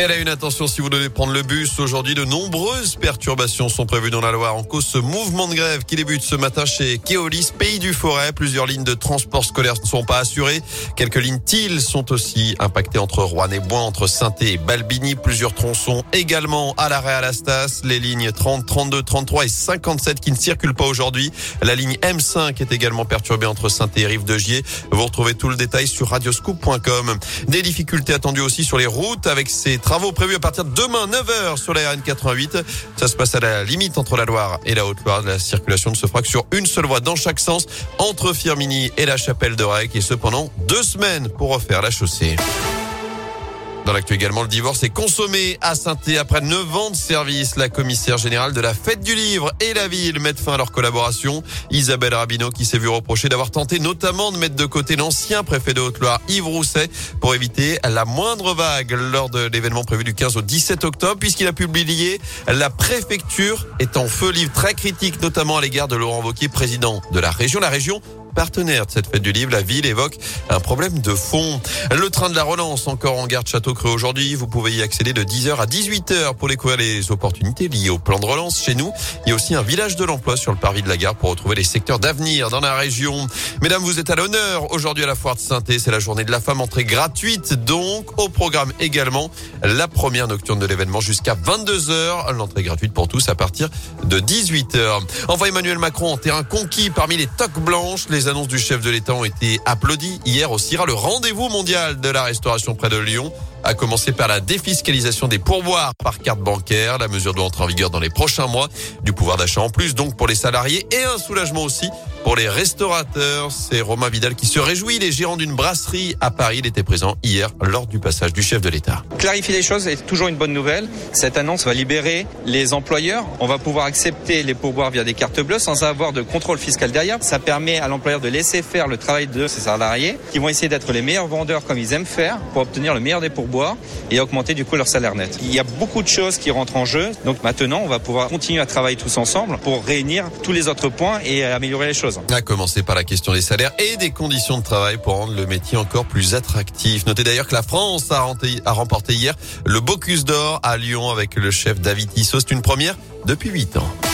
Elle a une attention si vous devez prendre le bus. Aujourd'hui, de nombreuses perturbations sont prévues dans la Loire en cause ce mouvement de grève qui débute ce matin chez Keolis, Pays du Forêt. Plusieurs lignes de transport scolaire ne sont pas assurées. Quelques lignes TIL sont aussi impactées entre Rouen et Bois, entre saint et Balbini. Plusieurs tronçons également à l'arrêt à la Stas. Les lignes 30, 32, 33 et 57 qui ne circulent pas aujourd'hui. La ligne M5 est également perturbée entre saint et Rive de Gier. Vous retrouvez tout le détail sur radioscoop.com. Des difficultés attendues aussi sur les routes avec ces Travaux prévus à partir de demain 9h sur la RN88. Ça se passe à la limite entre la Loire et la Haute-Loire. La circulation ne se fera que sur une seule voie dans chaque sens entre Firmini et la Chapelle de Rec et cependant deux semaines pour refaire la chaussée. Dans l'actu également, le divorce est consommé à saint après 9 ans de service. La commissaire générale de la Fête du Livre et la ville mettent fin à leur collaboration. Isabelle Rabineau qui s'est vue reprocher d'avoir tenté notamment de mettre de côté l'ancien préfet de Haute-Loire, Yves Rousset, pour éviter la moindre vague lors de l'événement prévu du 15 au 17 octobre, puisqu'il a publié La préfecture est en feu livre très critique, notamment à l'égard de Laurent Wauquiez, président de la région. La région partenaire de cette fête du livre, la ville évoque un problème de fond. Le train de la relance encore en gare de Château-Creux aujourd'hui. Vous pouvez y accéder de 10h à 18h pour découvrir les opportunités liées au plan de relance chez nous. Il y a aussi un village de l'emploi sur le parvis de la gare pour retrouver les secteurs d'avenir dans la région. Mesdames, vous êtes à l'honneur aujourd'hui à la foire de saint C'est la journée de la femme, entrée gratuite. Donc, au programme également, la première nocturne de l'événement jusqu'à 22h. L'entrée gratuite pour tous à partir de 18h. Enfin, Emmanuel Macron en terrain conquis parmi les toques blanches. Les les annonces du chef de l'État ont été applaudies hier au CIRA, le rendez-vous mondial de la restauration près de Lyon à commencer par la défiscalisation des pourboires par carte bancaire. La mesure doit entrer en vigueur dans les prochains mois. Du pouvoir d'achat en plus, donc pour les salariés et un soulagement aussi pour les restaurateurs. C'est Romain Vidal qui se réjouit. Les gérants d'une brasserie à Paris, il était présent hier lors du passage du chef de l'État. Clarifier les choses est toujours une bonne nouvelle. Cette annonce va libérer les employeurs. On va pouvoir accepter les pourboires via des cartes bleues sans avoir de contrôle fiscal derrière. Ça permet à l'employeur de laisser faire le travail de ses salariés qui vont essayer d'être les meilleurs vendeurs comme ils aiment faire pour obtenir le meilleur des pourboires et augmenter du coup leur salaire net. Il y a beaucoup de choses qui rentrent en jeu. Donc maintenant, on va pouvoir continuer à travailler tous ensemble pour réunir tous les autres points et améliorer les choses. À commencer par la question des salaires et des conditions de travail pour rendre le métier encore plus attractif. Notez d'ailleurs que la France a, remporté hier le Bocuse d'Or à Lyon avec le chef David Tissot. C'est une première depuis 8 ans.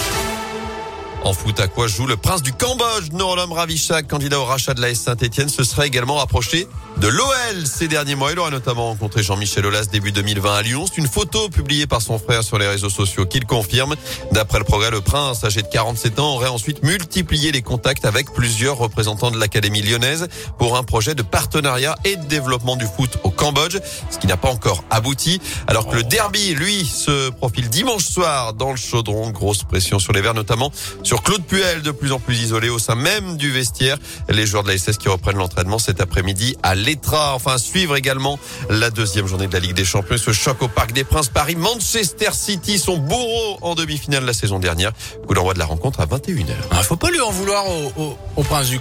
En foot, à quoi joue le prince du Cambodge, Norolom Ravichak, candidat au rachat de la S Saint-Etienne, se serait également rapproché de l'OL ces derniers mois. Il aurait notamment rencontré Jean-Michel Aulas début 2020 à Lyon. C'est une photo publiée par son frère sur les réseaux sociaux qui le confirme. D'après le progrès, le prince, âgé de 47 ans, aurait ensuite multiplié les contacts avec plusieurs représentants de l'Académie lyonnaise pour un projet de partenariat et de développement du foot au Cambodge, ce qui n'a pas encore abouti. Alors que le derby, lui, se profile dimanche soir dans le chaudron. Grosse pression sur les Verts, notamment sur Claude Puel, de plus en plus isolé au sein même du vestiaire. Les joueurs de la SS qui reprennent l'entraînement cet après-midi à l'Etra. Enfin, suivre également la deuxième journée de la Ligue des Champions. Ce choc au Parc des Princes Paris. Manchester City, son bourreau en demi-finale la saison dernière. Coup d'envoi de la rencontre à 21h. Il ah, faut pas lui en vouloir au, au, Prince du